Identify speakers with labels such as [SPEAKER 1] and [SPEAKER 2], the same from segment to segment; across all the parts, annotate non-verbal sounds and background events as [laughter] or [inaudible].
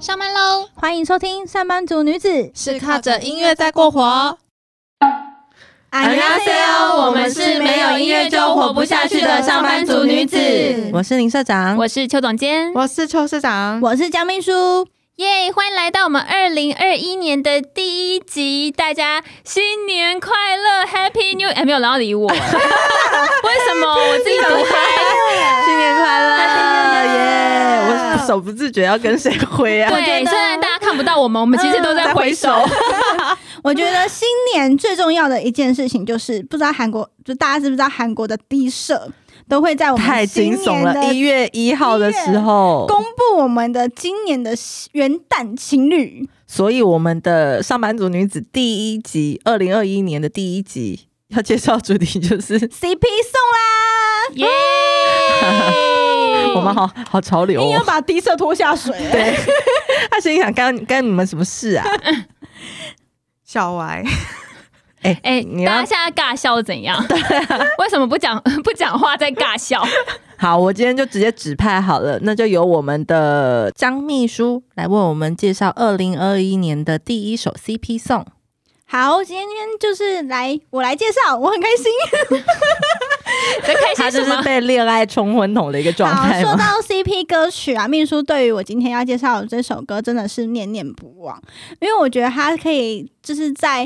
[SPEAKER 1] 上班喽！
[SPEAKER 2] 欢迎收听《上班族女子》，
[SPEAKER 1] 是靠着音乐在过活。
[SPEAKER 2] 안녕하세요，
[SPEAKER 1] 我们是没有音乐就活不下去的上班族女子。
[SPEAKER 3] 我是林社长，
[SPEAKER 1] 我是邱总监，
[SPEAKER 4] 我是邱市长，
[SPEAKER 2] 我是江秘书。
[SPEAKER 1] 耶欢迎来到我们二零二一年的第一集，大家新年快乐，Happy New！哎，没有人要理我，为[laughs] 什么？我自己独嗨。
[SPEAKER 3] 新年快乐耶！我 [laughs] 手不自觉要跟谁挥啊？
[SPEAKER 1] 对，虽然大家看不到我们，我们其实都在挥手。[laughs]
[SPEAKER 2] 我觉得新年最重要的一件事情就是，不知道韩国，就大家知不知道韩国的低社都会在我们
[SPEAKER 3] 太惊悚了！
[SPEAKER 2] 新年的
[SPEAKER 3] 一月一号的时候
[SPEAKER 2] 公布我们的今年的元旦情侣。
[SPEAKER 3] 所以我们的上班族女子第一集，二零二一年的第一集要介绍主题就是
[SPEAKER 2] CP 送啦！[laughs]
[SPEAKER 1] 耶！
[SPEAKER 3] 我们好好潮流
[SPEAKER 2] 硬要
[SPEAKER 3] 哦。
[SPEAKER 2] 把低色拖下水。
[SPEAKER 3] 对，[laughs] 他心想干干你们什么事啊？[laughs]
[SPEAKER 4] 小歪，[laughs]
[SPEAKER 3] 哎
[SPEAKER 1] 哎，
[SPEAKER 3] 你要
[SPEAKER 1] 大家现在尬笑怎样？对为什么不讲不讲话在尬笑？
[SPEAKER 3] 好，我今天就直接指派好了，那就由我们的张秘书来为我们介绍二零二一年的第一首 CP song。
[SPEAKER 2] 好，今天就是来我来介绍，我很开心。[laughs]
[SPEAKER 1] 在开
[SPEAKER 3] 他就是
[SPEAKER 1] 心什么？
[SPEAKER 3] 被恋爱冲昏头的一个状，态吗？
[SPEAKER 2] 说到 CP 歌曲啊，秘书对于我今天要介绍的这首歌真的是念念不忘，因为我觉得它可以就是在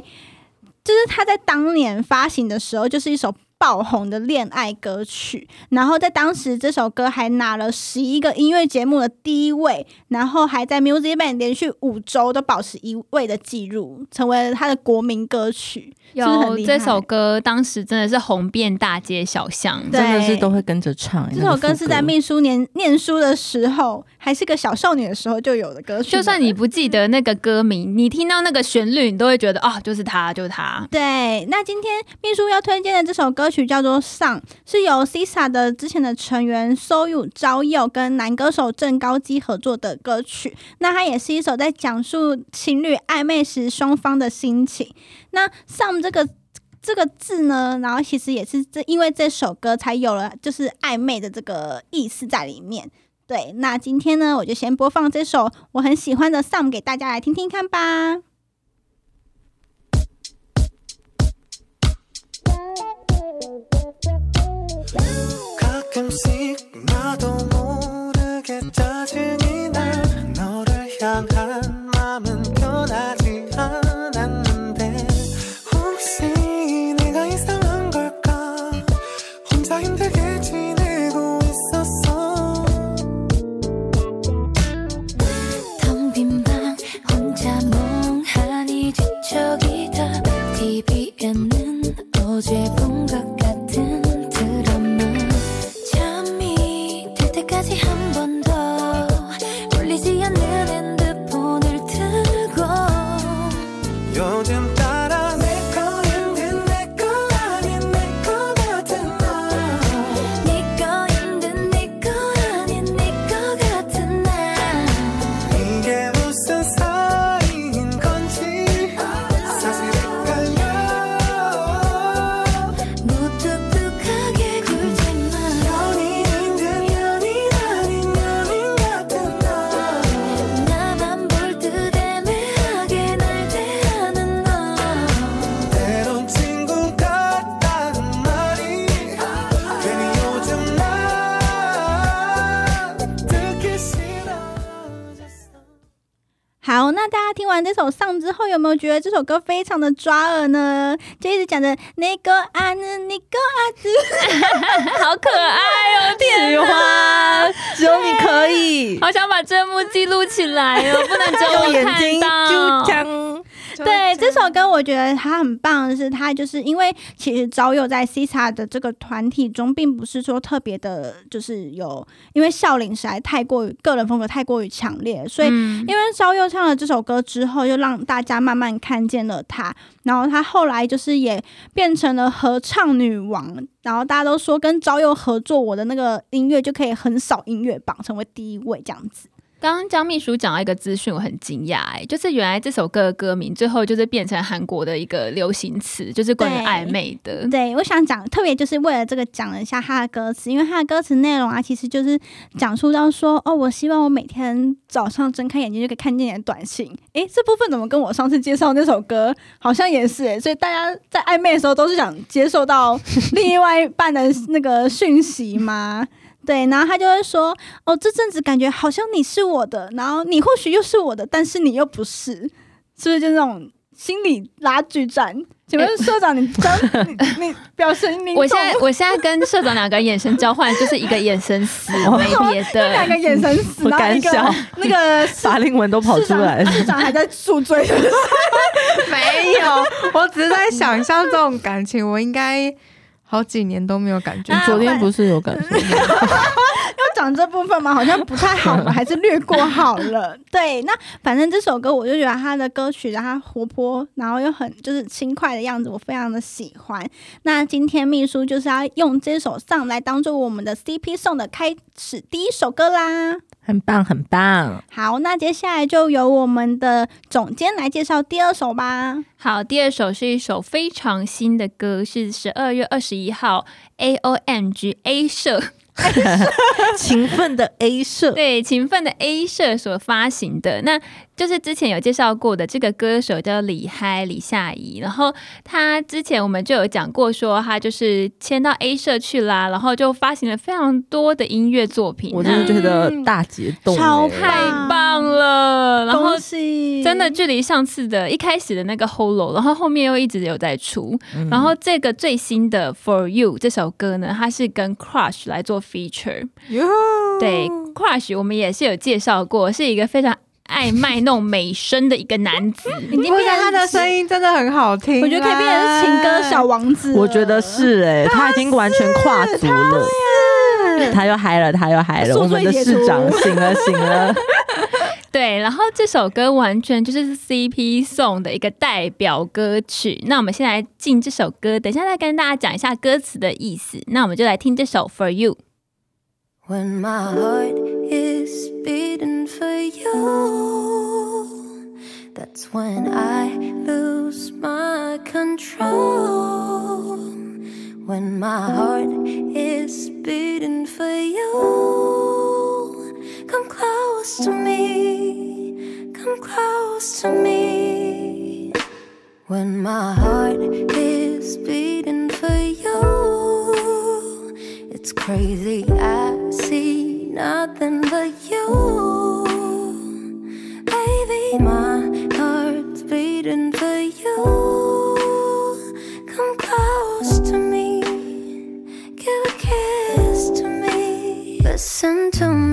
[SPEAKER 2] 就是它在当年发行的时候，就是一首。爆红的恋爱歌曲，然后在当时这首歌还拿了十一个音乐节目的第一位，然后还在 Music Bank 连续五周都保持一位的记录，成为了他的国民歌曲。
[SPEAKER 1] 有这首歌，当时真的是红遍大街小巷。
[SPEAKER 3] 真的是都会跟着唱。
[SPEAKER 2] 这首歌是在秘书年念书的时候，还是个小少女的时候就有的歌曲。
[SPEAKER 1] 就算你不记得那个歌名，你听到那个旋律，你都会觉得啊，就是他，就是他。
[SPEAKER 2] 对，那今天秘书要推荐的这首歌曲叫做《上》，是由 Sisa 的之前的成员 Soyu 朝佑跟男歌手郑高基合作的歌曲。那它也是一首在讲述情侣暧昧时双方的心情。那 Some 这个这个字呢，然后其实也是这因为这首歌才有了就是暧昧的这个意思在里面。对，那今天呢，我就先播放这首我很喜欢的《Some》给大家来听听看吧。
[SPEAKER 5] 가끔씩 나도 모르게 짜증이 나. 너를 향한 마음은 변하지 않았는데 혹시 내가 이상한 걸까? 혼자 힘들게 지내고
[SPEAKER 2] 完这首《上》之后，有没有觉得这首歌非常的抓耳呢？就一直讲着那个啊呢，那个啊子，[laughs]
[SPEAKER 1] 好可爱哦！天
[SPEAKER 3] 喜欢，只有你可以 [laughs]
[SPEAKER 1] 好想把这幕记录起来哦，不能只有 [laughs]
[SPEAKER 3] 用
[SPEAKER 1] 我看
[SPEAKER 3] 眼睛
[SPEAKER 1] 到。
[SPEAKER 2] 对这首歌，我觉得它很棒的是，它就是因为其实早有在 CISA 的这个团体中，并不是说特别的，就是有因为笑林实在太过于个人风格太过于强烈，所以
[SPEAKER 1] 嗯
[SPEAKER 2] 因为昭佑唱了这首歌之后，就让大家慢慢看见了他。然后他后来就是也变成了合唱女王。然后大家都说跟昭佑合作，我的那个音乐就可以横扫音乐榜，成为第一位这样子。
[SPEAKER 1] 刚刚江秘书讲到一个资讯，我很惊讶哎，就是原来这首歌的歌名最后就是变成韩国的一个流行词，就是关于暧昧的。
[SPEAKER 2] 对，我想讲，特别就是为了这个讲了一下他的歌词，因为他的歌词内容啊，其实就是讲述到说，哦，我希望我每天早上睁开眼睛就可以看见你的短信。诶，这部分怎么跟我上次介绍那首歌好像也是哎，所以大家在暧昧的时候都是想接受到另外一半的那个讯息吗？对，然后他就会说，哦，这阵子感觉好像你是我的，然后你或许又是我的，但是你又不是，是不是就那种心理拉锯战？请问 [laughs] 社长，你刚你你表示你
[SPEAKER 1] 我现在我现在跟社长两个眼神交换，就是一个眼神死，没别的
[SPEAKER 2] 两个。眼神死，
[SPEAKER 3] 不
[SPEAKER 2] 然后一个那个 [laughs]
[SPEAKER 3] 法令纹都跑出来了。
[SPEAKER 2] 市长还在宿醉，[laughs]
[SPEAKER 4] 没有，我只是在想象这种感情，我应该好几年都没有感觉
[SPEAKER 2] 啊
[SPEAKER 3] 昨天不是有感觉吗？[laughs]
[SPEAKER 2] 要讲这部分吗？好像不太好了，[laughs] 还是略过好了。对，那反正这首歌我就觉得他的歌曲，它活泼，然后又很就是轻快的样子，我非常的喜欢。那今天秘书就是要用这首上来当做我们的 CP 送的开始第一首歌啦。
[SPEAKER 3] 很棒，很棒。
[SPEAKER 2] 好，那接下来就由我们的总监来介绍第二首吧。
[SPEAKER 1] 好，第二首是一首非常新的歌，是十二月二十一号 A O M G A 社 [laughs]
[SPEAKER 3] 勤奋的 A 社，
[SPEAKER 1] 对勤奋的 A 社所发行的，那就是之前有介绍过的这个歌手叫李嗨李夏怡，然后他之前我们就有讲过，说他就是签到 A 社去啦，然后就发行了非常多的音乐作品，
[SPEAKER 3] 我真的觉得大节动、欸
[SPEAKER 2] 超
[SPEAKER 1] 太棒了，然后
[SPEAKER 2] 恭喜！
[SPEAKER 1] 真的距离上次的一开始的那个 Holo，然后后面又一直有在出，
[SPEAKER 3] 嗯。
[SPEAKER 1] 然后这个最新的 For You 这首歌呢，它是跟 Crush 来做 feature。
[SPEAKER 4] 哟，
[SPEAKER 1] 对，Crush 我们也是有介绍过，是一个非常爱卖弄美声的一个男子。
[SPEAKER 2] 已经
[SPEAKER 4] 不
[SPEAKER 2] 变成
[SPEAKER 4] 是他的声音真的很好听，
[SPEAKER 2] 我觉得可以变成情歌小。王子了。
[SPEAKER 3] 我觉得是哎、他已经完全跨足了。他又嗨了，他又嗨了，
[SPEAKER 2] 宿
[SPEAKER 3] 我们的
[SPEAKER 2] 醉解除
[SPEAKER 3] 市长醒了醒了，[laughs]
[SPEAKER 1] 对，然后这首歌完全就是 CP 送的一个代表歌曲。那我们先来进这首歌，等一下再跟大家讲一下歌词的意思。那我们就来听这首 For You。
[SPEAKER 6] When my heart is beating for you, that's when I lose my control. When my heart is beating for you, come close to me, come close to me. When my heart is beating for you, it's crazy. I see nothing but you. Baby, my heart's beating for you. Come close to me, give a kiss to me. Listen to me,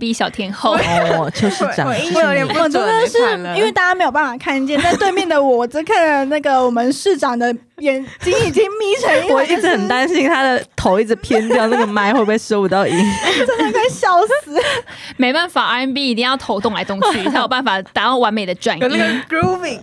[SPEAKER 1] 有一个 R&B 小天后，[laughs]
[SPEAKER 3] 哦，就是长，
[SPEAKER 4] 我有点不准欸
[SPEAKER 2] 的是因为大家没有办法看见，但对面的我，我只看了那个我们市长的眼睛已经眯成一 [laughs]
[SPEAKER 3] 我一直很担心他的头一直偏掉，那个麦会不会收不到音？
[SPEAKER 2] 真的快笑死。[laughs]
[SPEAKER 1] 没办法，R&B 一定要头动来动去，才有办法达到完美的转
[SPEAKER 4] 有那个
[SPEAKER 1] 音。
[SPEAKER 4] grooving，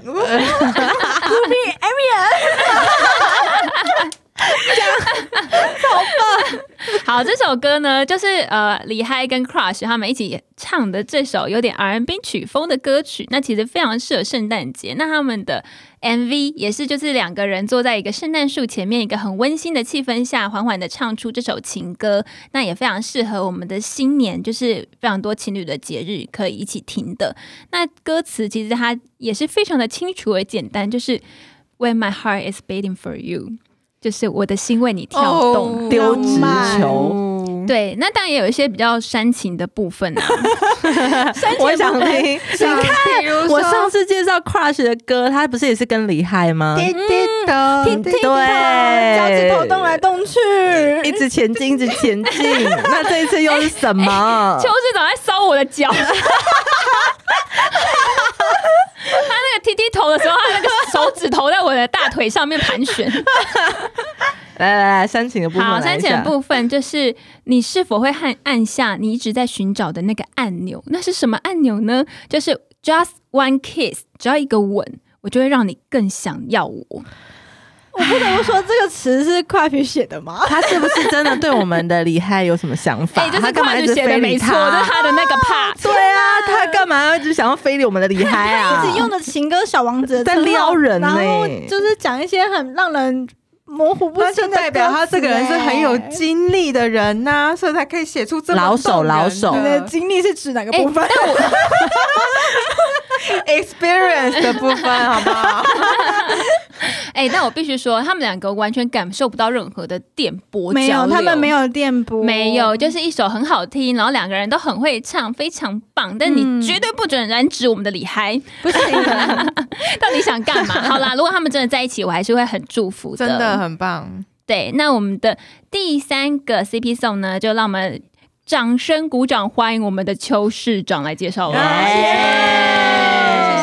[SPEAKER 1] 好，这首歌呢，就是呃李嗨跟 Crush 他们一起唱的这首有点 R&B 曲风的歌曲，那其实非常适合圣诞节。那他们的 MV 也是就是两个人坐在一个圣诞树前面，一个很温馨的气氛下，缓缓的唱出这首情歌，那也非常适合我们的新年，就是非常多情侣的节日可以一起听的。那歌词其实它也是非常的清楚而简单，就是 When my heart is beating for you，就是我的心为你跳动。
[SPEAKER 4] 哦
[SPEAKER 3] 丢直球，
[SPEAKER 4] 哦，
[SPEAKER 1] 对，那当然也有一些比较煽情的部分啊。[laughs]
[SPEAKER 3] 我想听。
[SPEAKER 4] 像比如说
[SPEAKER 3] 我上次介绍 Crush 的歌，他不是也是跟李海吗？
[SPEAKER 4] 滴滴的
[SPEAKER 3] 对
[SPEAKER 2] 脚趾头动来动去，
[SPEAKER 3] 一直前进，一直前进。那这一次又是什么
[SPEAKER 1] 邱？[laughs] 市长在搔我的脚。[laughs] 他那个踢踢头的时候，他那个手指头在我的大腿上面盘旋。[laughs]
[SPEAKER 3] 来来来，煽情的部分
[SPEAKER 1] 好，
[SPEAKER 3] 来一下。
[SPEAKER 1] 三浅的部分就是你是否会按按下你一直在寻找的那个按钮？那是什么按钮呢？就是 just one kiss，只要一个吻，我就会让你更想要我。
[SPEAKER 2] 我不得不说这个词是快皮写的吗？[laughs]
[SPEAKER 3] 他是不是真的对我们的李嗨有什么想法？他干嘛一
[SPEAKER 1] 写的
[SPEAKER 3] 非礼
[SPEAKER 1] 没错，这是他的那个 part。
[SPEAKER 3] 对啊，他干嘛要一直想要非礼我们的李嗨啊？
[SPEAKER 2] 一直用的情歌小王子
[SPEAKER 3] 在撩人呢
[SPEAKER 2] 然后就是讲一些很让人模糊不
[SPEAKER 4] 那就
[SPEAKER 2] 清
[SPEAKER 4] 代表他这个人是很有经历的人呐、所以才可以写出这么
[SPEAKER 3] 老手老手
[SPEAKER 2] 你的经历是指哪个部分？[laughs]
[SPEAKER 4] experience 的部分，好不好？[laughs]
[SPEAKER 1] 哎、但我必须说，他们两个完全感受不到任何的电波
[SPEAKER 2] 没有，他们没有电波，
[SPEAKER 1] 没有，就是一首很好听，然后两个人都很会唱，非常棒。但你
[SPEAKER 2] 嗯
[SPEAKER 1] 绝对不准染指我们的李嗨，
[SPEAKER 2] 不行。[laughs]
[SPEAKER 1] 到底想干嘛？好啦，如果他们真的在一起，我还是会很祝福的。
[SPEAKER 4] 真的很棒，
[SPEAKER 1] 对。那我们的第三个 CP song 呢，就让我们掌声鼓掌欢迎我们的邱市长来介绍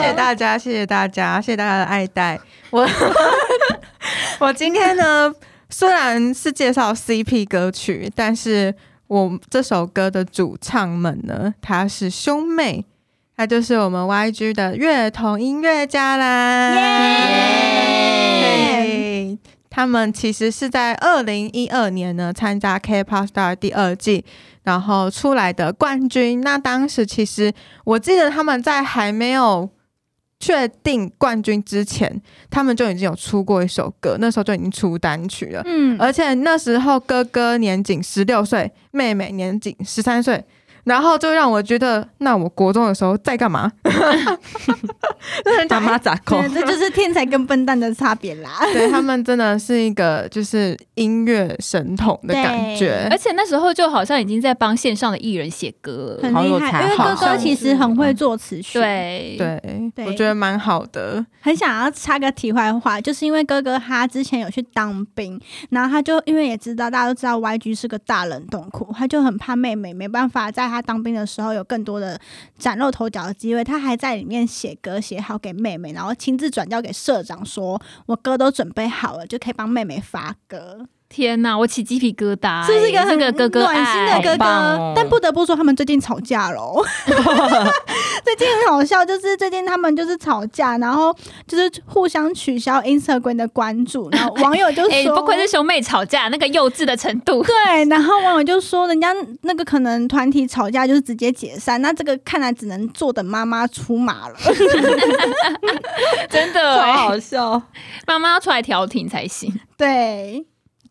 [SPEAKER 4] 谢谢大家，谢谢大家，谢谢大家的爱戴。我 [laughs] 我今天呢，虽然是介绍 CP 歌曲，但是我这首歌的主唱们呢，他是兄妹，他就是我们 YG 的乐童音乐家啦。耶他们其实是在二零一二年呢参加 K-pop Star 第二季，然后出来的冠军。那当时其实我记得他们在还没有确定冠军之前，他们就已经有出过一首歌，那时候就已经出单曲了。
[SPEAKER 2] 嗯，
[SPEAKER 4] 而且那时候哥哥年仅十六岁，妹妹年仅十三岁，然后就让我觉得，那我国中的时候在干嘛？
[SPEAKER 3] 妈妈咋扣？
[SPEAKER 2] 对这就是天才跟笨蛋的差别啦。[laughs]
[SPEAKER 4] 对他们真的是一个就是音乐神童的感觉
[SPEAKER 1] 而。且那时候就好像已经在帮线上的艺人写歌。
[SPEAKER 2] 很厉害，因为哥哥其实很会作词曲。，
[SPEAKER 1] 对，
[SPEAKER 4] 对，
[SPEAKER 2] 对
[SPEAKER 4] 我觉得蛮好的。
[SPEAKER 2] 很想要插个题外话，就是因为哥哥他之前有去当兵，然后他就因为也知道大家都知道 YG 是个大冷冻库，他就很怕妹妹没办法在他当兵的时候有更多的崭露头角的机会，他还在里面写歌写好给妹妹，然后亲自转交给社长说，我歌都准备好了，就可以帮妹妹发歌，
[SPEAKER 1] 天哪，我起鸡皮疙瘩、欸，
[SPEAKER 2] 是不是一个很
[SPEAKER 1] 这个哥哥
[SPEAKER 2] 暖心的哥哥？
[SPEAKER 3] 哦
[SPEAKER 2] 但不得不说，他们最近吵架喽。[laughs] 最近很好笑，就是最近他们就是吵架，然后就是互相取消 Instagram 的关注，然后网友就说，[laughs]
[SPEAKER 1] 哎、不愧是兄妹吵架那个幼稚的程度。[laughs]
[SPEAKER 2] 对，然后网友就说，人家那个可能团体吵架就是直接解散，那这个看来只能坐等妈妈出马了。
[SPEAKER 1] 真的、
[SPEAKER 3] 超
[SPEAKER 1] 欸，
[SPEAKER 3] 好笑。
[SPEAKER 1] 妈妈要出来调停才行。
[SPEAKER 2] 对，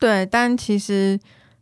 [SPEAKER 4] 对，但其实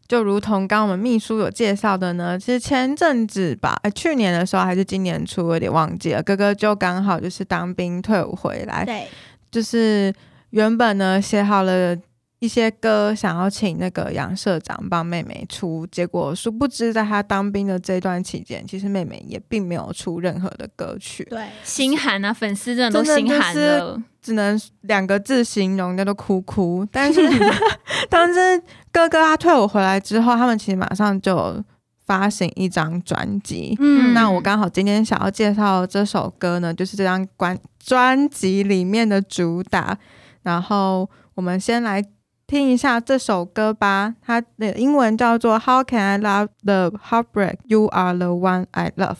[SPEAKER 4] 就如同刚刚我们秘书有介绍的呢，其实前阵子吧，呃，去年的时候还是今年初，我有点忘记了。哥哥就刚好就是当兵退伍回来，
[SPEAKER 2] 对，
[SPEAKER 4] 就是原本呢写好了一些歌，想要请那个杨社长帮妹妹出，结果殊不知在他当兵的这段期间，其实妹妹也并没有出任何的歌曲，
[SPEAKER 2] 对，
[SPEAKER 1] 心寒啊，粉丝真的都心寒了。
[SPEAKER 4] 只能两个字形容，叫做哭哭。但是 [laughs] [laughs] 当时哥哥他退伍回来之后，他们其实马上就发行一张专辑。
[SPEAKER 2] 嗯
[SPEAKER 4] 那我刚好今天想要介绍这首歌呢，就是这张专专辑里面的主打。然后我们先来听一下这首歌吧，它的英文叫做《How Can I Love the Heartbreak You Are the One I Love》。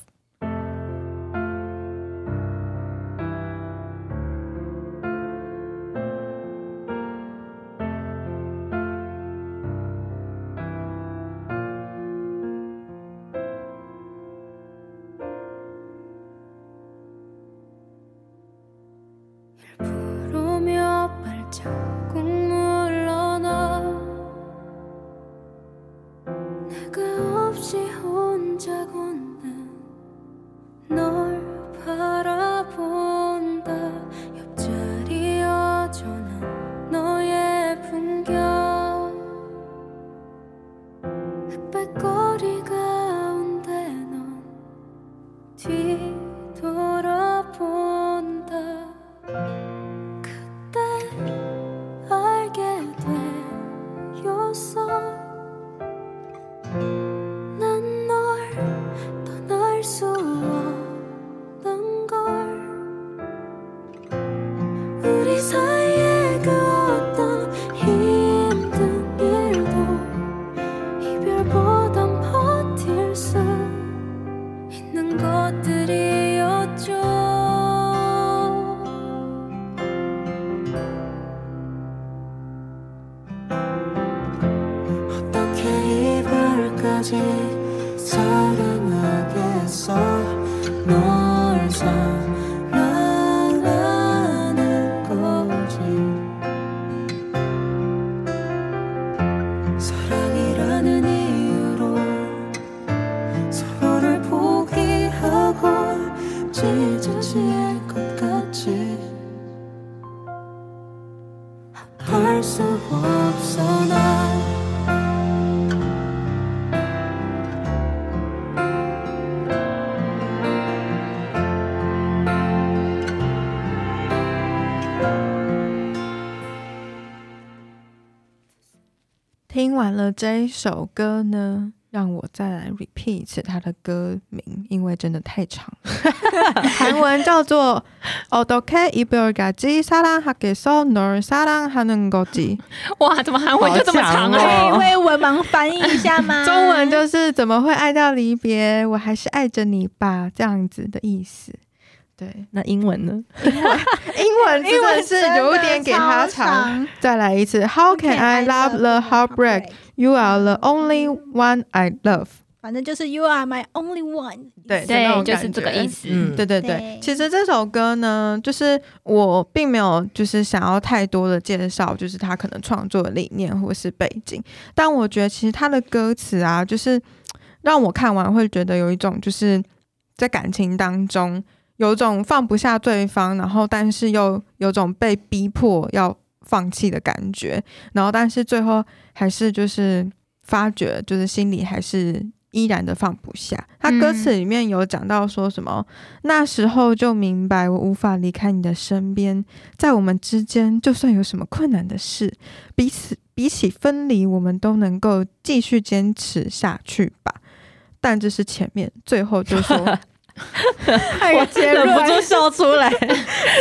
[SPEAKER 4] 听完了这首歌呢让我再来 repeat 一次它的歌名，因为真的太长了。[laughs] 韩文叫做어떻게이별까지사랑하겠어널사랑하는거지。
[SPEAKER 1] 哇，怎么韩文就这么长
[SPEAKER 3] 好强
[SPEAKER 2] 可
[SPEAKER 1] 啊？
[SPEAKER 3] 哦
[SPEAKER 2] 以为文盲翻译一下吗？[laughs]
[SPEAKER 4] 中文就是怎么会爱到离别？我还是爱着你吧，这样子的意思。对，
[SPEAKER 3] 那英文呢？
[SPEAKER 4] 英文真的是有点给它长。再来一次，How can I love the heartbreak? You are the only one I love。
[SPEAKER 2] 反正就是 You are my only one。
[SPEAKER 4] 对
[SPEAKER 1] 对就是这个意思。
[SPEAKER 3] 嗯
[SPEAKER 4] 对对对
[SPEAKER 2] 对，
[SPEAKER 4] 其实这首歌呢，就是我并没有就是想要太多的介绍，就是他可能创作的理念或是背景，但我觉得其实他的歌词啊，就是让我看完会觉得有一种就是在感情当中有种放不下对方，然后但是又有种被逼迫要放弃的感觉，然后但是最后还是就是发觉，就是心里还是依然的放不下。他歌词里面有讲到说什么，那时候就明白我无法离开你的身边，在我们之间，就算有什么困难的事，彼此比起分离，我们都能够继续坚持下去吧。但这是前面，最后就说 [laughs]
[SPEAKER 3] 我忍不住笑出来。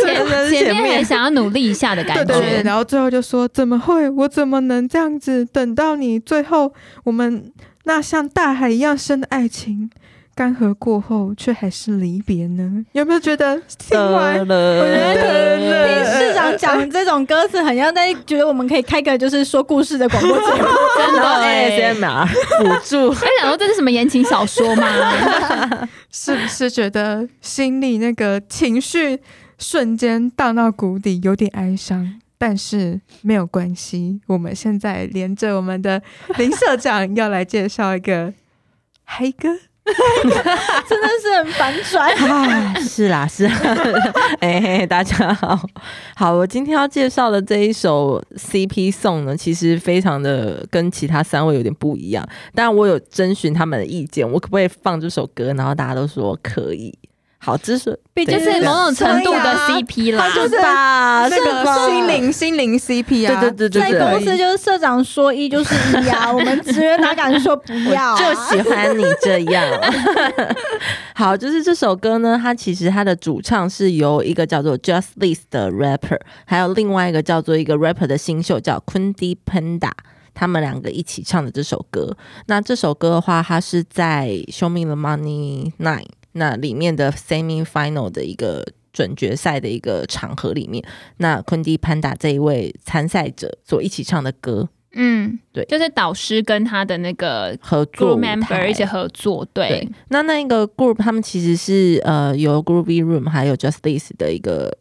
[SPEAKER 3] 真的是
[SPEAKER 1] 前面
[SPEAKER 3] 前面
[SPEAKER 1] 很想要努力一下的感觉，
[SPEAKER 4] 对对对，然后最后就说怎么会？我怎么能这样子？等到你最后，我们那像大海一样深的爱情，干涸过后，却还是离别呢？有没有觉得听完？
[SPEAKER 3] 我觉
[SPEAKER 2] 听市长讲这种歌词，很像在觉得我们可以开个就是说故事的广播节目。[laughs]
[SPEAKER 1] 真的
[SPEAKER 3] 然后
[SPEAKER 1] 欸
[SPEAKER 3] ASMR 辅助，
[SPEAKER 1] 我想说这是什么言情小说吗？[laughs]
[SPEAKER 4] 是不是觉得心里那个情绪瞬间荡到谷底，有点哀伤？但是没有关系，我们现在连着我们的林社长要来介绍一个嗨歌。
[SPEAKER 2] 真的是很反转。[laughs]
[SPEAKER 3] 啊，是啦，是啦，[laughs] 哎、嘿大家好，好，我今天要介绍的这一首 CP song 呢，其实非常的跟其他三位有点不一样，但我有征询他们的意见，我可不可以放这首歌？然后大家都说可以。好，之所
[SPEAKER 2] 毕竟
[SPEAKER 1] 就是某种程度的 CP 啦，
[SPEAKER 3] 就是吧，
[SPEAKER 4] 那个心灵心灵 CP 啊，
[SPEAKER 3] 对对对对
[SPEAKER 2] 在公，司就是社长说一就是一啊，[laughs] 我们职员哪敢说不要、啊？
[SPEAKER 3] 就喜欢你这样。[laughs] 好，就是这首歌呢，它其实它的主唱是由一个叫做 Just This 的 rapper，还有另外一个叫做一个 rapper 的新秀叫 Kundi Panda。他们两个一起唱的这首歌，那这首歌的话，它是在《Show Me the Money Nine》那里面的 semi final 的一个准决赛的一个场合里面，那 Kundi Panda 这一位参赛者所一起唱的歌，
[SPEAKER 1] 嗯，
[SPEAKER 3] 对。
[SPEAKER 1] 就是导师跟他的那个
[SPEAKER 3] 合作
[SPEAKER 1] member
[SPEAKER 3] 台。
[SPEAKER 1] 一起合作，对。
[SPEAKER 3] 那，那那个 group 他们其实是呃由 Groovy Room 还有 Justice 的一个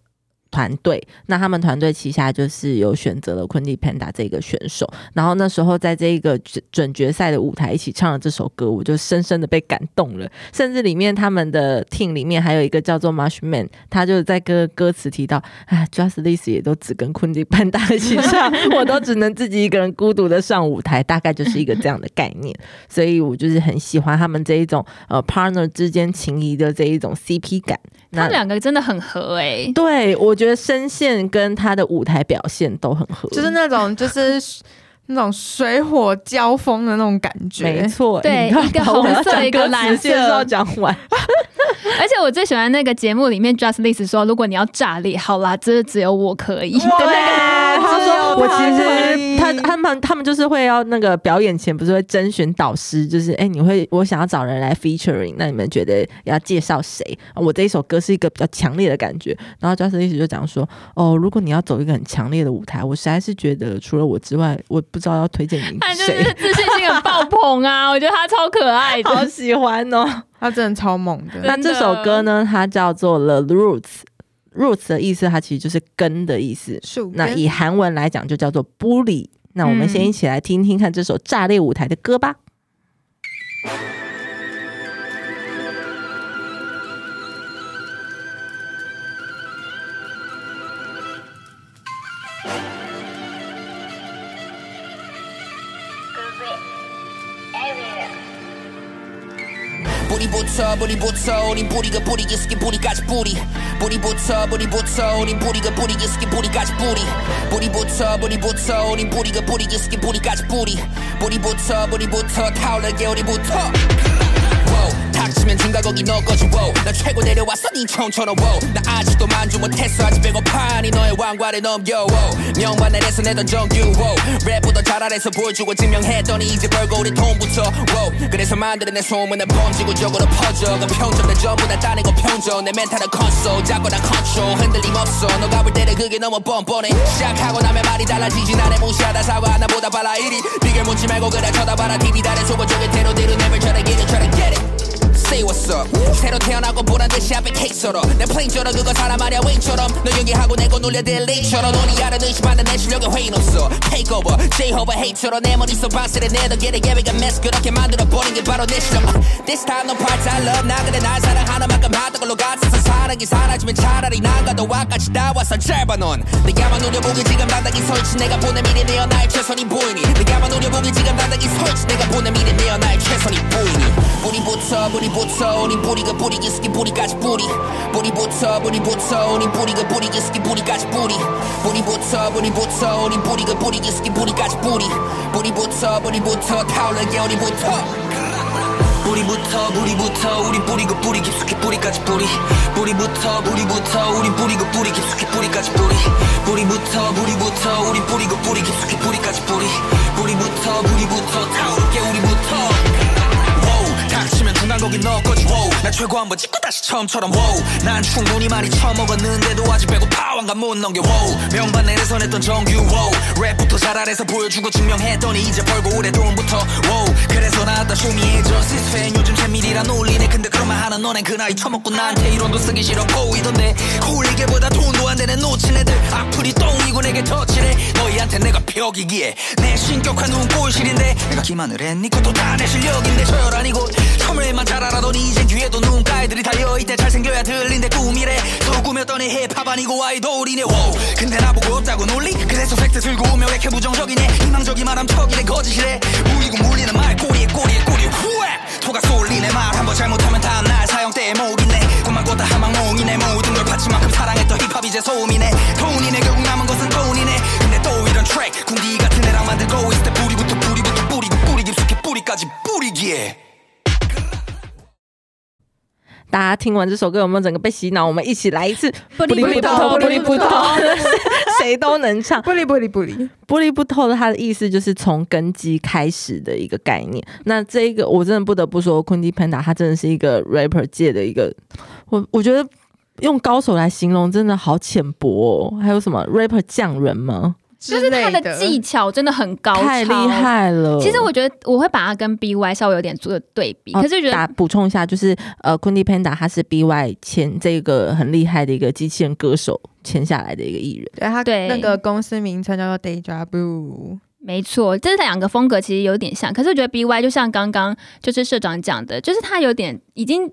[SPEAKER 3] 团队，那他们团队旗下就是有选择了昆蒂 Panda 这个选手，然后那时候在这个准准决赛的舞台一起唱了这首歌，我就深深的被感动了，甚至里面他们的 team 里面还有一个叫做 Marshman，他就在歌歌词提到，啊，Justice 也都只跟昆蒂 Panda 一起唱，我都只能自己一个人孤独的上舞台，大概就是一个这样的概念。所以我就是很喜欢他们这一种呃 partner 之间情谊的这一种 CP 感。
[SPEAKER 1] 他们两个真的很合哎、
[SPEAKER 3] 对我觉得声线跟他的舞台表现都很合，
[SPEAKER 4] 就是那种就是那种水火交锋的那种感觉。
[SPEAKER 3] 没错，
[SPEAKER 1] 对一个红色一个蓝色
[SPEAKER 3] 介绍讲完，[laughs]
[SPEAKER 1] 而且我最喜欢那个节目里面 Just List 说，如果你要炸裂，好啦，这只有我可以对那个。
[SPEAKER 3] 对，他说我其实他他们他们就是会要那个表演前不是会甄选导师，就是哎、你会我想要找人来 featuring，那你们觉得要介绍谁？我这一首歌是一个比较强烈的感觉，然后 Just 意思就讲说，哦，如果你要走一个很强烈的舞台，我实在是觉得除了我之外，我不知道要推荐你
[SPEAKER 1] 他就
[SPEAKER 3] 谁
[SPEAKER 1] 是。自信心很爆棚啊！[laughs] 我觉得他超可爱的。
[SPEAKER 3] 好喜欢哦！
[SPEAKER 4] 他真的超猛的。
[SPEAKER 3] 那这首歌呢，它叫做 The Roots。Roots 的意思，它其实就是根的意思。那以韩文来讲，就叫做玻璃。那我们先一起来听听看这首炸裂舞台的歌吧。
[SPEAKER 7] 뿌리부터 뿌리부터 우린 뿌리가 뿌리기 스킨 뿌리까지 뿌리. 뿌리부터 뿌리부터 우린 뿌리가 뿌리기 스킨 뿌리까지 뿌리. 뿌리부터 뿌리부터 우린 뿌리가 뿌리기 스킨 뿌리까지 뿌리. 뿌리부터 뿌리부터 타올라게 우리부터 wow. 닥치면 진가 거기 너 거지 wow. 나 최고 내려왔어 니 총처럼 wow. 나 아직도 만족 못했어 아직 배고파 니 너의 왕관을 넘겨. 명반 내려서 내던 정규 wow. 랩보다 잘 알아서 보여주고 증명했더니 이제 벌고 우리 돈부터 wow. 그래서 만드는 내 소문은 범지구적으로 퍼져 그 평점 내 전부 다 따낸 거 평점 내 멘탈은 잡고 난 컨트롤 흔들림 없어 너가 볼 때는 그게 너무 뻔뻔해 시작하고 나면 말이 달라지지 나를 무시하다 사과 나보다 빨라 이리 비결 묻지 말고 그래 쳐다봐라 TV 대로 대로 내ver try to get it try to get it Say what's up 새로 태어나고 보란 듯이 앞에 케이크처럼 내 플레인처럼 그거 사람 말이야 웨인처럼. 너 연기하고 내고 놀려 딜레이처럼. 우리 알아 의심하는 내 실력에 회의 없어. Over J-Hover 헤이처럼. 내 머릿속 방세를 내도 get 계획한 메스 그렇게 만들어버린 게 바로 내 실력. 아, This time no part I love. 나 그래 날 사랑하는 만큼 하던 걸로 갔어서 사랑이 사라지면 차라리 나가도 와까지 다 왔어 짧아 넌. 내가만 노려보기 지금 바닥이 설치. 내가 보낸 미래 내어 나의 최선이 보이니. 내가만 노려보기 지금 바닥이 설치. 내가 보낸 미래 내어 나의 최선이 보이니. 뿌리부터 뿌리부터 우린 뿌리가 뿌리기 스키 뿌리까지 뿌리 뿌리부터 뿌리부터 우린 뿌리가 뿌리기 스키 뿌리까지 뿌리 뿌리부터 뿌리부터 우린 뿌리가 뿌리기 스키 뿌리까지 뿌리 뿌리부터 뿌리부터 타올라게 우리부터 뿌리부터 뿌리부터 우린 뿌리고 뿌리 깊숙이 뿌리까지 뿌리 뿌리부터 뿌리부터 우린 뿌리고 뿌리 깊숙이 뿌리까지 뿌리 뿌리부터 뿌리부터 우린 뿌리고 뿌리 깊숙이 뿌리까지 뿌리 뿌리부터 뿌리부터 타오르게 우리부터 wow. 닥치면 둔한 거기 너 거지 wow. 나 최고 한번 찍고 다시 처음처럼 wow. 난 충분히 많이 처먹었는데도 아직 배고파 왕관 못 넘겨 wow. 명반 내에서 냈던 정규 wow. 랩부터 잘 알아서 보여주고 증명했더니 이제 벌고 오래 돈부터 wow. 그래서 나왔다 쇼미의 저스티스 팬 요즘 잼밀이라 놀리네 근데 그런 말 하는 너넨 그 나이 처먹고 나한테 이론도 쓰기 싫어 보이던데 홀리게보다 돈도 안 되는 놓친 애들 악플이 똥이고 내게 터치래 너희한테 내가 벽이기에 내 신격한 눈꼴실인데 내가 기만을 했니 그것도 다 내 실력인데 저열 아니고 처음에만 잘 알아더니 이젠 뒤에도 눈가애들이 달려있대. 잘생겨야 들린대 꿈이래. 또 꾸몄더니 힙합 아니고 아이돌이네. wow. 근데 나보고 없다고 논리? 그래서 팩트 들고 오면 왜 이렇게 부정적이네? 희망적이만 함 척이래 거짓이래. 우이고 물리는 말 꼬리에 꼬리에 꼬리 후에! 토가 쏠리네 말 한번 잘못하면 다음날 사형대에 목이네. 꿈만 보다 한망몽이네. 모든 걸 바친 만큼 사랑했던 힙합 이제 소음이네. 돈이네 결국 남은 것은 돈이네. 근데 또 이런 트랙 군디 같은 애랑 만들고 있을 때 뿌리부터 뿌리부터 뿌리고 뿌리 깊숙이 뿌리까지 뿌리기에
[SPEAKER 3] 大家听完这首歌有没有整个被洗脑？我们一起来一次，
[SPEAKER 2] 不离不透
[SPEAKER 3] 不
[SPEAKER 2] 不离不
[SPEAKER 3] 透
[SPEAKER 2] 透，
[SPEAKER 3] 谁都能唱。
[SPEAKER 4] 不离不离不离，
[SPEAKER 3] 不离不透的，它的意思就是从根基开始的一个概念。那这一个我真的不得不说，昆迪 Panda 他真的是一个 rapper 界的一个，我我觉得用高手来形容真的好浅薄哦。还有什么 rapper 匠人吗？
[SPEAKER 1] 就是他的技巧真的很高超，
[SPEAKER 3] 太厉。害了！
[SPEAKER 1] 其实我觉得我会把它跟 BY 稍微有点做对比，
[SPEAKER 3] 哦
[SPEAKER 1] 可是觉
[SPEAKER 3] 打
[SPEAKER 1] 得
[SPEAKER 3] 补充一下，就是呃，昆迪 Panda 他是 BY 签这个很厉害的一个机器人歌手签下来的一个艺人。
[SPEAKER 4] 对他
[SPEAKER 1] 对
[SPEAKER 4] 那个公司名称叫做 Deja Vu。
[SPEAKER 1] 没错，这两个风格其实有点像，可是我觉得 BY 就像刚刚就是社长讲的，就是他有点已经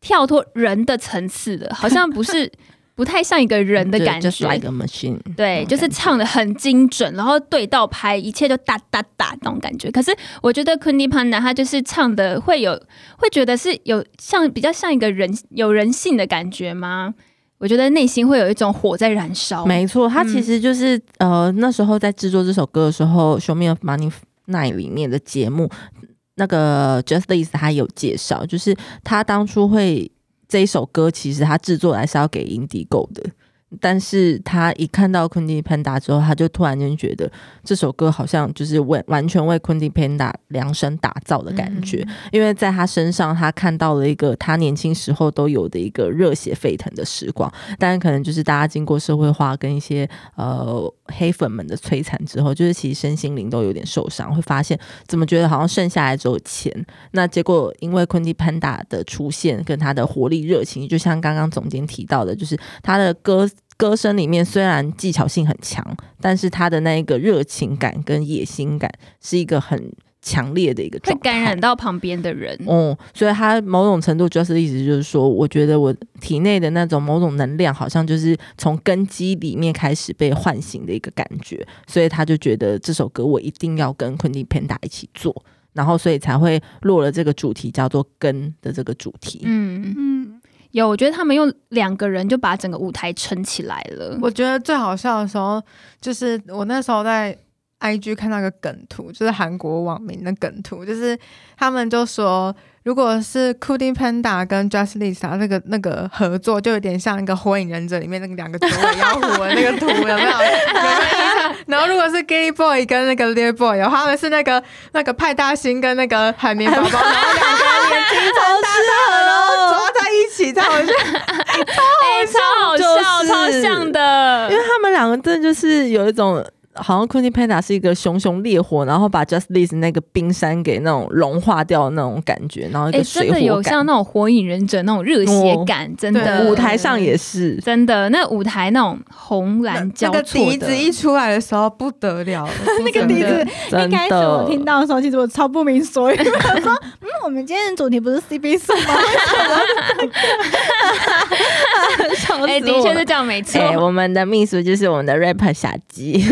[SPEAKER 1] 跳脱人的层次了，好像不是不太像一个人的感觉。
[SPEAKER 3] ，just like a machine。
[SPEAKER 1] 对，就是唱的很精准，然后对到拍，一切就哒哒哒那种感觉。可是我觉得昆迪潘达他就是唱的会有，会觉得是有像比较像一个人有人性的感觉吗？我觉得内心会有一种火在燃烧。
[SPEAKER 3] 没错，他
[SPEAKER 1] 嗯
[SPEAKER 3] 其实就是、呃那时候在制作这首歌的时候，《Show Me of Money Night》里面的节目，那个 Justice 他有介绍，就是他当初会这一首歌，其实它制作来是要给 Indigo 的。但是他一看到昆迪 Panda 之后，他就突然间觉得这首歌好像就是为完全为昆迪 Panda 量身打造的感觉，因为在他身上，他看到了一个他年轻时候都有的一个热血沸腾的时光。当然，可能就是大家经过社会化跟一些呃黑粉们的摧残之后，就是其实身心灵都有点受伤，会发现怎么觉得好像剩下来只有钱。那结果因为昆蒂潘达的出现跟他的活力热情，就像刚刚总监提到的，就是他的歌。歌声里面虽然技巧性很强，但是他的那一个热情感跟野心感是一个很强烈的一个
[SPEAKER 1] 会
[SPEAKER 3] 状态，
[SPEAKER 1] 感染到旁边的人。
[SPEAKER 3] 哦，所以他某种程度就是意思就是说，我觉得我体内的那种某种能量，好像就是从根基里面开始被唤醒的一个感觉，所以他就觉得这首歌我一定要跟昆汀 Panda 一起做，然后所以才会落了这个主题叫做“根”的这个主题。
[SPEAKER 1] 嗯，
[SPEAKER 2] 嗯，
[SPEAKER 1] 有，我觉得他们用两个人就把整个舞台撑起来了。
[SPEAKER 4] 我觉得最好笑的时候，就是我那时候在 IG 看到一个梗图，就是韩国网民的梗图，就是他们就说，如果是 c o d i Panda 跟 Just Lisa 那个那个合作，就有点像一个火影忍者里面那个两个九尾妖狐的那个图，有没有？[laughs] 有没有？然后如果是 Gay Boy 跟那个 Lear Boy 他们是那个那个派大星跟那个海绵宝宝，[laughs] 然后两个人眼睛超大的，然后抓在一起，这样我就
[SPEAKER 1] 哎、超好笑，
[SPEAKER 3] 就是
[SPEAKER 1] 超像的
[SPEAKER 3] 因。为他们两个真的就是有一种。好像 Queen Panda 是一个熊熊烈火，然后把 Just This 那个冰山给那种融化掉的那种感觉，然后一
[SPEAKER 1] 哎、
[SPEAKER 3] 个水
[SPEAKER 1] 真的有
[SPEAKER 3] 火感。
[SPEAKER 1] 像那种火影忍者那种热血感，真的。
[SPEAKER 3] 舞台上也是，
[SPEAKER 1] 真的那舞台那种红蓝交
[SPEAKER 4] 那个，笛子一出来的时候不得了 [laughs] 了，
[SPEAKER 2] 那个笛子一开始我听到的时候，其实我超不明所以，我说，嗯，我们今天的主题不是 CB 四吗？[laughs] [laughs]
[SPEAKER 1] 哎、的确是这样，没错。
[SPEAKER 3] 哎、我们的秘书就是我们的 rapper 小鸡，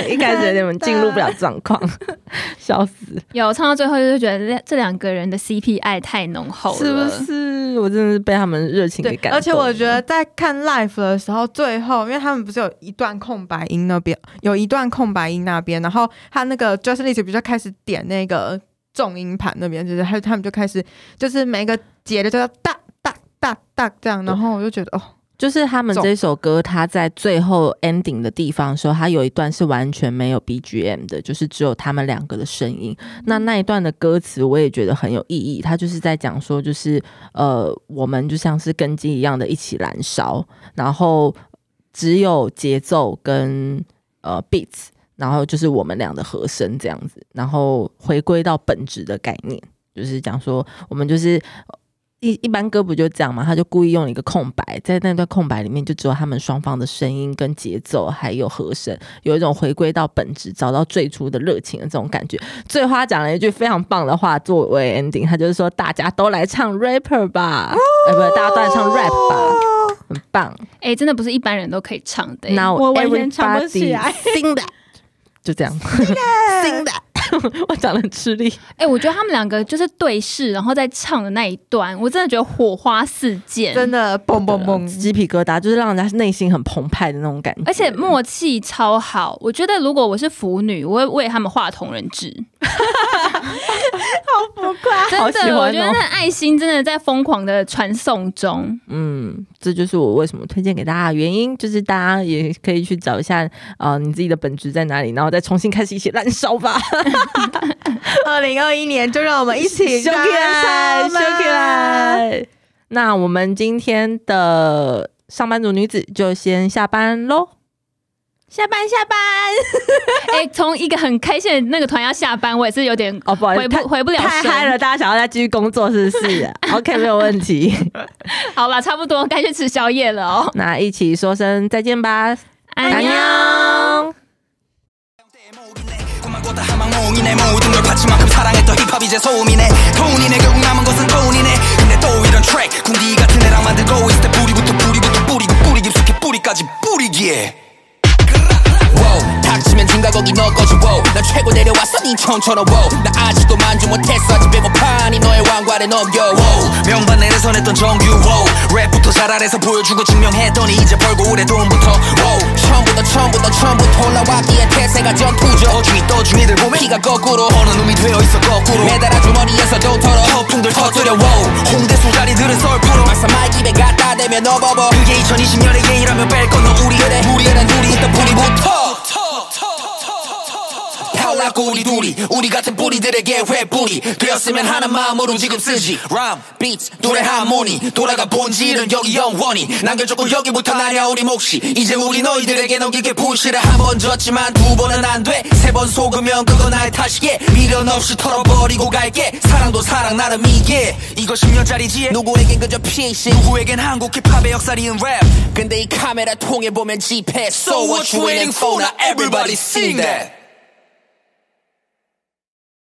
[SPEAKER 3] [laughs] 一开始有点进入不了状况，[laughs] 笑死，
[SPEAKER 1] 有唱到最后，就是觉得这这两个人的 CP 爱太浓厚了，
[SPEAKER 3] 是不？是？我真的是被他们热情给，感动。
[SPEAKER 4] 而且我觉得在看 live 的时候，最后因为他们不是有一段空白音那边，有一段空白音那边，然后他那个 Just List 比较开始点那个重音盘那边，就是他他们就开始就是每个节的就要哒哒哒哒这样，然后我就觉得哦，
[SPEAKER 3] 就是他们这首歌，它在最后 ending 的地方的时候，它有一段是完全没有 BGM 的，就是只有他们两个的声音。那那一段的歌词我也觉得很有意义，它就是在讲说，就是呃，我们就像是根基一样的一起燃烧，然后只有节奏跟呃 beats，然后就是我们俩的和声这样子，然后回归到本质的概念，就是讲说我们就是。一一般歌不就这样嘛？他就故意用一个空白，在那段空白里面就只有他们双方的声音跟节奏，还有和声，有一种回归到本质，找到最初的热情的这种感觉。最后他讲了一句非常棒的话作为 ending，他就是说大家都来唱 rapper 吧，呃，不，大家都来唱 rap 吧，很棒。
[SPEAKER 1] 哎、真的不是一般人都可以唱的、哎
[SPEAKER 3] Now [laughs]
[SPEAKER 2] 我完全唱不起来
[SPEAKER 3] sing that，就这样，sing that。[laughs] [laughs] 我讲的很吃力。
[SPEAKER 1] 哎、我觉得他们两个就是对视，然后在唱的那一段，我真的觉得火花四溅，
[SPEAKER 4] 真的嘣嘣嘣，
[SPEAKER 3] 鸡皮疙瘩，就是让人家内心很澎湃的那种感觉。
[SPEAKER 1] 而且默契超好。我觉得如果我是腐女，我会为他们画同人志。
[SPEAKER 2] 浮夸。
[SPEAKER 3] 好喜欢哦
[SPEAKER 1] 我觉得那爱心真的在疯狂的传送中。
[SPEAKER 3] 嗯，这就是我为什么推荐给大家的原因，就是大家也可以去找一下，呃，你自己的本质在哪里，然后再重新开始一起燃烧吧，[laughs]
[SPEAKER 4] 二零二一年就让我们一起
[SPEAKER 3] 修起来，修
[SPEAKER 4] 燃烧吧
[SPEAKER 3] 起来。那我们今天的上班族女子就先下班喽。
[SPEAKER 2] 下班下班，[laughs]
[SPEAKER 1] 哎、从一个很开心的那个团要下班，我也是有点
[SPEAKER 3] 哦，不好意思，
[SPEAKER 1] 回不回不了神
[SPEAKER 3] 太嗨了，大家想要再继续工作是不是？[laughs] OK，没有问题。[laughs]
[SPEAKER 1] 好了，差不多该去吃宵夜了哦。
[SPEAKER 3] 那一起说声再见吧，
[SPEAKER 1] 安妞。
[SPEAKER 7] 꿈만 하망몽이네 모든 걸 바친 만큼 사랑했던 힙합 이제 소음이네 돈이네 결국 남은 것은 돈이네 근데 또 이런 트랙 궁디 같은 애랑 만들고 있을 때 뿌리부터 뿌리부터 뿌리고 뿌리 깊숙이 뿌리까지 뿌리기에 Wow, 닥치면 중가거기 너 꺼져 wow. 난 최고 내려왔어 니 처음처럼 wow. 나 아직도 만족 못했어 아직 배고파 니 너의 왕관에 넘겨 wow. 명반내를 선했던 정규 wow. 랩부터 잘알아서 보여주고 증명했더니 이제 벌고 오래 돈부터 wow. 처음부터 처음부터 처음부터 올라왔기에 태세가 전투죠 어중이 떠중이들 보면 피가 거꾸로 어느 놈이 되어있어 거꾸로 매달아 주머니에서 돈 털어 허풍들 터뜨려 wow. 홍대 소자리들은 말싸 마이크 입에 갖다 대면 너버버 그게 2020년의 예의라면 뺄건너 우리 그래 우리는 둘이 일단 뿌리부터 타올랐고 우리 둘이 우리 같은 뿌리들에게 회뿌리. 되었으면 하는 마음으로 지금 쓰지. 람, 비트, 노래 하모니 돌아가 본질은 여기 영원히. 남겨줬고 여기부터 나냐 우리 몫이. 이제 우리 너희들에게 넘기게 부시를 한번 졌지만 두 번은 안돼세 번 속으면 그건 나의 탓이게. 미련 없이 털어버리고 갈게. 사랑도 사랑 나름 이게. 이거 10년짜리지? 누구에겐 그저 피식 누구에겐 한국 힙합의 역사리은 랩 근데 이 카메라 통해 보면 집회 So what you waiting for? Now everybody sing that